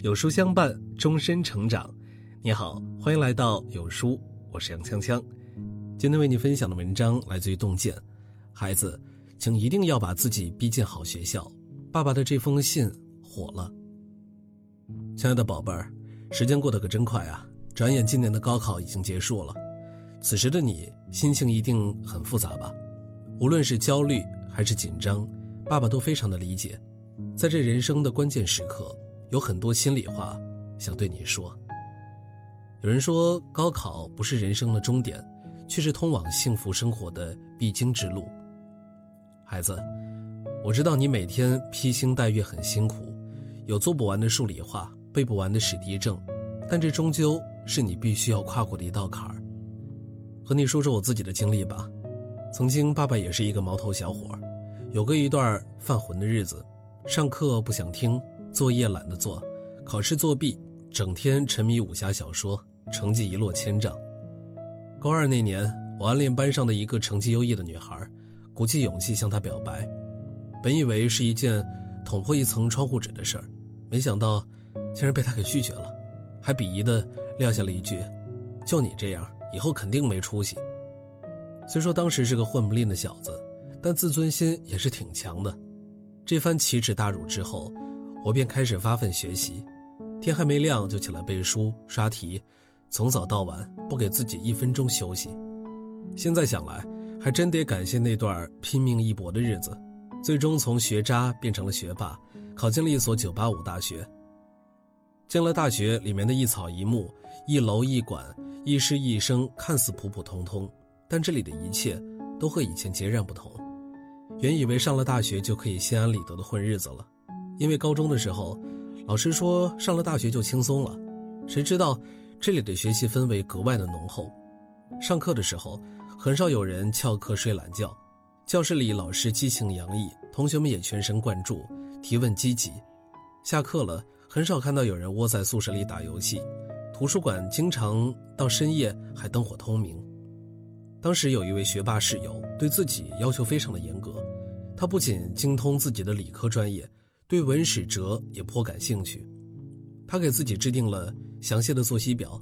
有书相伴，终身成长。你好，欢迎来到有书，我是杨锵锵。今天为你分享的文章来自于洞见。孩子，请一定要把自己逼进好学校。爸爸的这封信火了。亲爱的宝贝儿，时间过得可真快啊！转眼今年的高考已经结束了。此时的你心情一定很复杂吧？无论是焦虑还是紧张，爸爸都非常的理解。在这人生的关键时刻。有很多心里话想对你说。有人说，高考不是人生的终点，却是通往幸福生活的必经之路。孩子，我知道你每天披星戴月很辛苦，有做不完的数理化，背不完的史地政，但这终究是你必须要跨过的一道坎儿。和你说说我自己的经历吧。曾经，爸爸也是一个毛头小伙，有过一段犯浑的日子，上课不想听。作业懒得做，考试作弊，整天沉迷武侠小说，成绩一落千丈。高二那年，我暗恋班上的一个成绩优异的女孩，鼓起勇气向她表白。本以为是一件捅破一层窗户纸的事儿，没想到竟然被她给拒绝了，还鄙夷的撂下了一句：“就你这样，以后肯定没出息。”虽说当时是个混不吝的小子，但自尊心也是挺强的。这番奇耻大辱之后。我便开始发奋学习，天还没亮就起来背书刷题，从早到晚不给自己一分钟休息。现在想来，还真得感谢那段拼命一搏的日子，最终从学渣变成了学霸，考进了一所985大学。进了大学，里面的一草一木、一楼一馆、一师一生，看似普普通通，但这里的一切都和以前截然不同。原以为上了大学就可以心安理得的混日子了。因为高中的时候，老师说上了大学就轻松了，谁知道这里的学习氛围格外的浓厚。上课的时候，很少有人翘课睡懒觉，教室里老师激情洋溢，同学们也全神贯注，提问积极。下课了，很少看到有人窝在宿舍里打游戏，图书馆经常到深夜还灯火通明。当时有一位学霸室友，对自己要求非常的严格，他不仅精通自己的理科专业。对文史哲也颇感兴趣，他给自己制定了详细的作息表：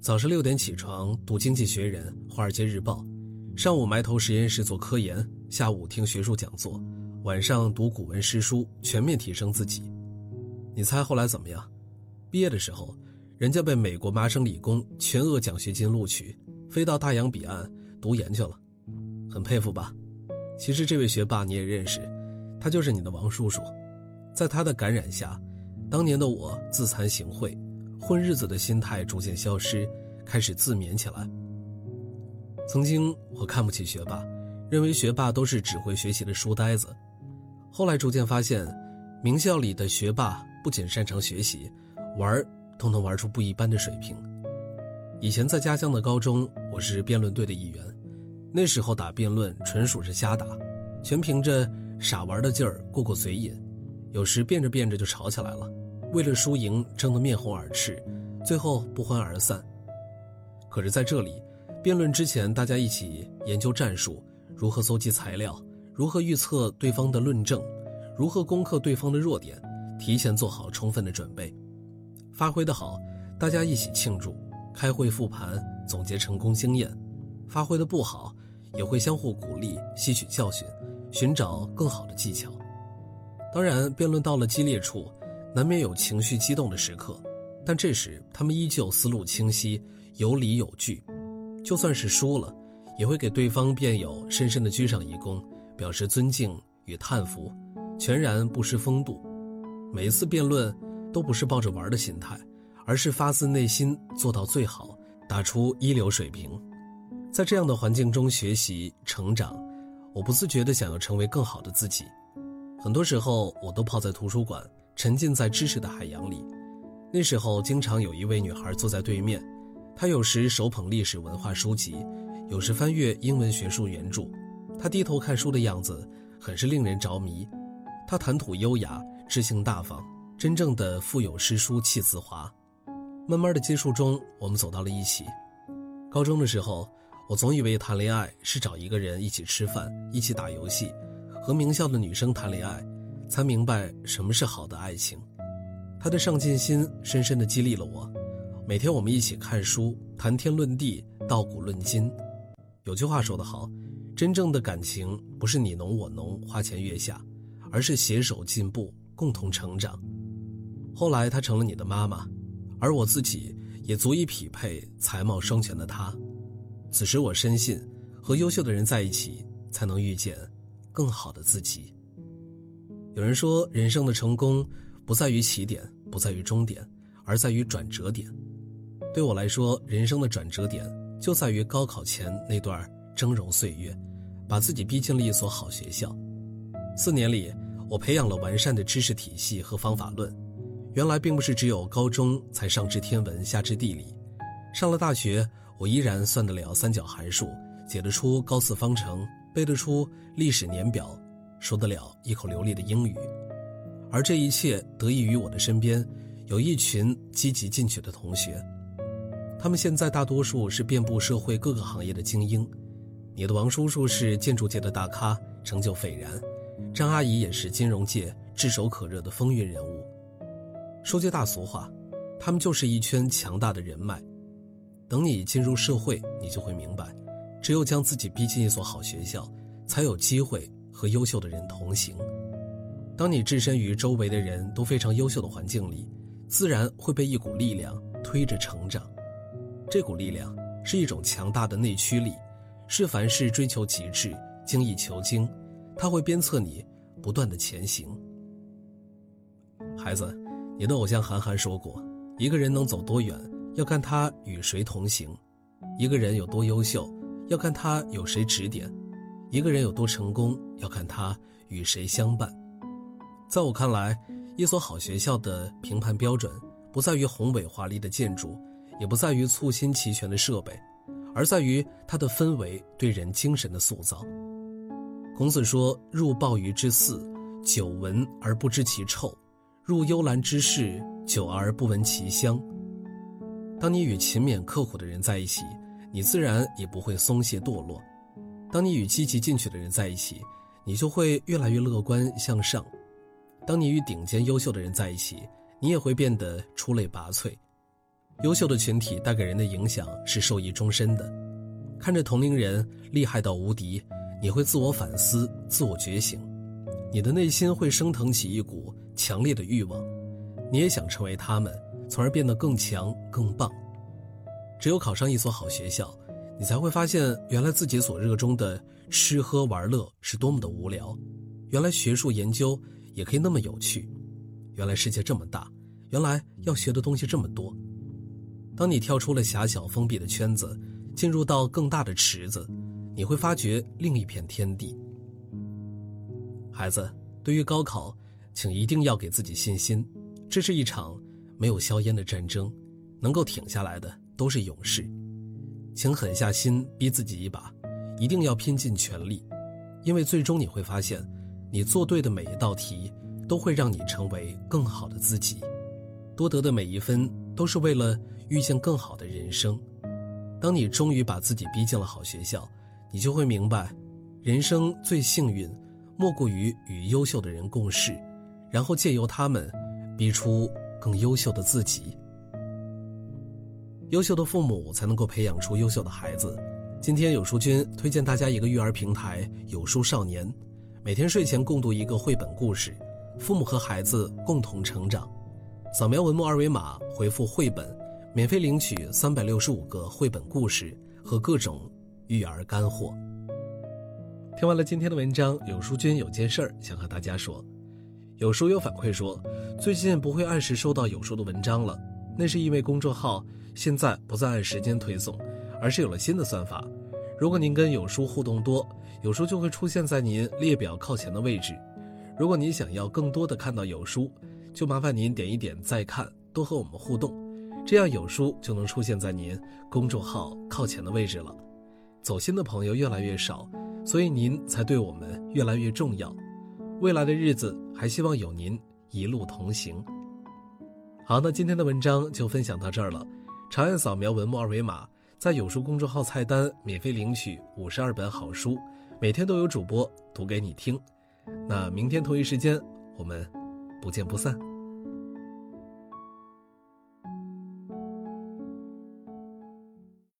早上六点起床读《经济学人》《华尔街日报》，上午埋头实验室做科研，下午听学术讲座，晚上读古文诗书，全面提升自己。你猜后来怎么样？毕业的时候，人家被美国麻省理工全额奖学金录取，飞到大洋彼岸读研去了，很佩服吧？其实这位学霸你也认识，他就是你的王叔叔。在他的感染下，当年的我自惭形秽，混日子的心态逐渐消失，开始自勉起来。曾经我看不起学霸，认为学霸都是只会学习的书呆子。后来逐渐发现，名校里的学霸不仅擅长学习，玩都能玩出不一般的水平。以前在家乡的高中，我是辩论队的一员，那时候打辩论纯属是瞎打，全凭着傻玩的劲儿过过嘴瘾。有时辩着辩着就吵起来了，为了输赢争得面红耳赤，最后不欢而散。可是在这里，辩论之前大家一起研究战术，如何搜集材料，如何预测对方的论证，如何攻克对方的弱点，提前做好充分的准备。发挥的好，大家一起庆祝，开会复盘总结成功经验；发挥的不好，也会相互鼓励，吸取教训，寻找更好的技巧。当然，辩论到了激烈处，难免有情绪激动的时刻，但这时他们依旧思路清晰，有理有据。就算是输了，也会给对方辩友深深的鞠上一躬，表示尊敬与叹服，全然不失风度。每一次辩论，都不是抱着玩的心态，而是发自内心做到最好，打出一流水平。在这样的环境中学习成长，我不自觉地想要成为更好的自己。很多时候，我都泡在图书馆，沉浸在知识的海洋里。那时候，经常有一位女孩坐在对面，她有时手捧历史文化书籍，有时翻阅英文学术原著。她低头看书的样子，很是令人着迷。她谈吐优雅，知性大方，真正的腹有诗书气自华。慢慢的接触中，我们走到了一起。高中的时候，我总以为谈恋爱是找一个人一起吃饭、一起打游戏，和名校的女生谈恋爱，才明白什么是好的爱情。他的上进心深深的激励了我。每天我们一起看书，谈天论地，道古论今。有句话说得好，真正的感情不是你侬我侬、花前月下，而是携手进步，共同成长。后来她成了你的妈妈，而我自己也足以匹配才貌双全的她。此时我深信，和优秀的人在一起，才能遇见更好的自己。有人说，人生的成功不在于起点，不在于终点，而在于转折点。对我来说，人生的转折点就在于高考前那段峥嵘岁月，把自己逼进了一所好学校。四年里，我培养了完善的知识体系和方法论。原来并不是只有高中才上知天文下知地理，上了大学。我依然算得了三角函数，解得出高四方程，背得出历史年表，说得了一口流利的英语，而这一切得益于我的身边有一群积极进取的同学，他们现在大多数是遍布社会各个行业的精英。你的王叔叔是建筑界的大咖，成就斐然；张阿姨也是金融界炙手可热的风云人物。说句大俗话，他们就是一圈强大的人脉。等你进入社会，你就会明白，只有将自己逼进一所好学校，才有机会和优秀的人同行。当你置身于周围的人都非常优秀的环境里，自然会被一股力量推着成长。这股力量是一种强大的内驱力，是凡事追求极致、精益求精，他会鞭策你不断的前行。孩子，你的偶像韩寒说过，一个人能走多远。要看他与谁同行，一个人有多优秀，要看他有谁指点；一个人有多成功，要看他与谁相伴。在我看来，一所好学校的评判标准，不在于宏伟华丽的建筑，也不在于簇新齐全的设备，而在于它的氛围对人精神的塑造。孔子说：“入鲍鱼之肆，久闻而不知其臭；入幽兰之室，久而不闻其香。”当你与勤勉刻苦的人在一起，你自然也不会松懈堕落；当你与积极进取的人在一起，你就会越来越乐观向上；当你与顶尖优秀的人在一起，你也会变得出类拔萃。优秀的群体带给人的影响是受益终身的。看着同龄人厉害到无敌，你会自我反思、自我觉醒，你的内心会升腾起一股强烈的欲望，你也想成为他们。从而变得更强更棒。只有考上一所好学校，你才会发现，原来自己所热衷的吃喝玩乐是多么的无聊；原来学术研究也可以那么有趣；原来世界这么大；原来要学的东西这么多。当你跳出了狭小封闭的圈子，进入到更大的池子，你会发觉另一片天地。孩子，对于高考，请一定要给自己信心，这是一场。没有硝烟的战争，能够挺下来的都是勇士。请狠下心逼自己一把，一定要拼尽全力，因为最终你会发现，你做对的每一道题，都会让你成为更好的自己。多得的每一分，都是为了遇见更好的人生。当你终于把自己逼进了好学校，你就会明白，人生最幸运，莫过于与优秀的人共事，然后借由他们，逼出。更优秀的自己，优秀的父母才能够培养出优秀的孩子。今天有书君推荐大家一个育儿平台——有书少年，每天睡前共读一个绘本故事，父母和孩子共同成长。扫描文末二维码，回复“绘本”，免费领取三百六十五个绘本故事和各种育儿干货。听完了今天的文章，有书君有件事儿想和大家说。有书友反馈说，最近不会按时收到有书的文章了，那是因为公众号现在不再按时间推送，而是有了新的算法。如果您跟有书互动多，有书就会出现在您列表靠前的位置。如果您想要更多的看到有书，就麻烦您点一点再看，多和我们互动，这样有书就能出现在您公众号靠前的位置了。走心的朋友越来越少，所以您才对我们越来越重要。未来的日子，还希望有您一路同行。好，那今天的文章就分享到这儿了。长按扫描文末二维码，在有书公众号菜单免费领取五十二本好书，每天都有主播读给你听。那明天同一时间，我们不见不散。